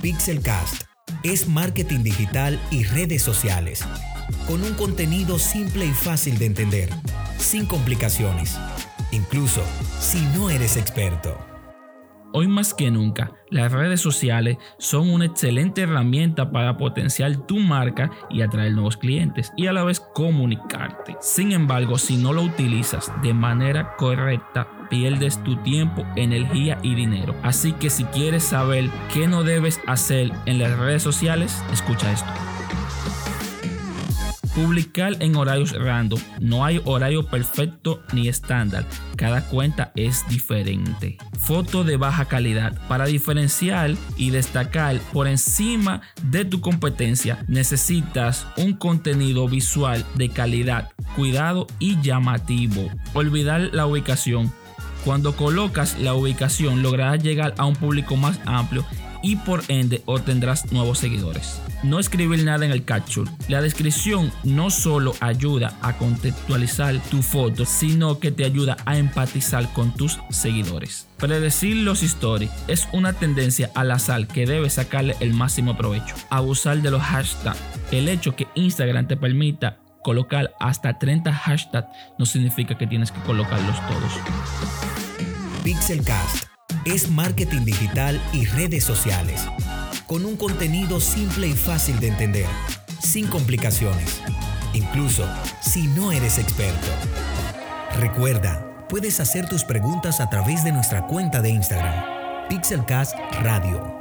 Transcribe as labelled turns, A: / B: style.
A: Pixelcast es marketing digital y redes sociales, con un contenido simple y fácil de entender, sin complicaciones, incluso si no eres experto.
B: Hoy más que nunca, las redes sociales son una excelente herramienta para potenciar tu marca y atraer nuevos clientes y a la vez comunicarte. Sin embargo, si no lo utilizas de manera correcta, pierdes tu tiempo, energía y dinero. Así que si quieres saber qué no debes hacer en las redes sociales, escucha esto. Publicar en horarios random. No hay horario perfecto ni estándar. Cada cuenta es diferente. Foto de baja calidad. Para diferenciar y destacar por encima de tu competencia, necesitas un contenido visual de calidad, cuidado y llamativo. Olvidar la ubicación. Cuando colocas la ubicación lograrás llegar a un público más amplio y por ende obtendrás nuevos seguidores. No escribir nada en el capture. La descripción no solo ayuda a contextualizar tu foto, sino que te ayuda a empatizar con tus seguidores. Predecir los stories es una tendencia al azar que debes sacarle el máximo provecho. Abusar de los hashtags. El hecho que Instagram te permita colocar hasta 30 hashtags no significa que tienes que colocarlos todos.
A: Pixelcast es marketing digital y redes sociales, con un contenido simple y fácil de entender, sin complicaciones, incluso si no eres experto. Recuerda, puedes hacer tus preguntas a través de nuestra cuenta de Instagram, Pixelcast Radio.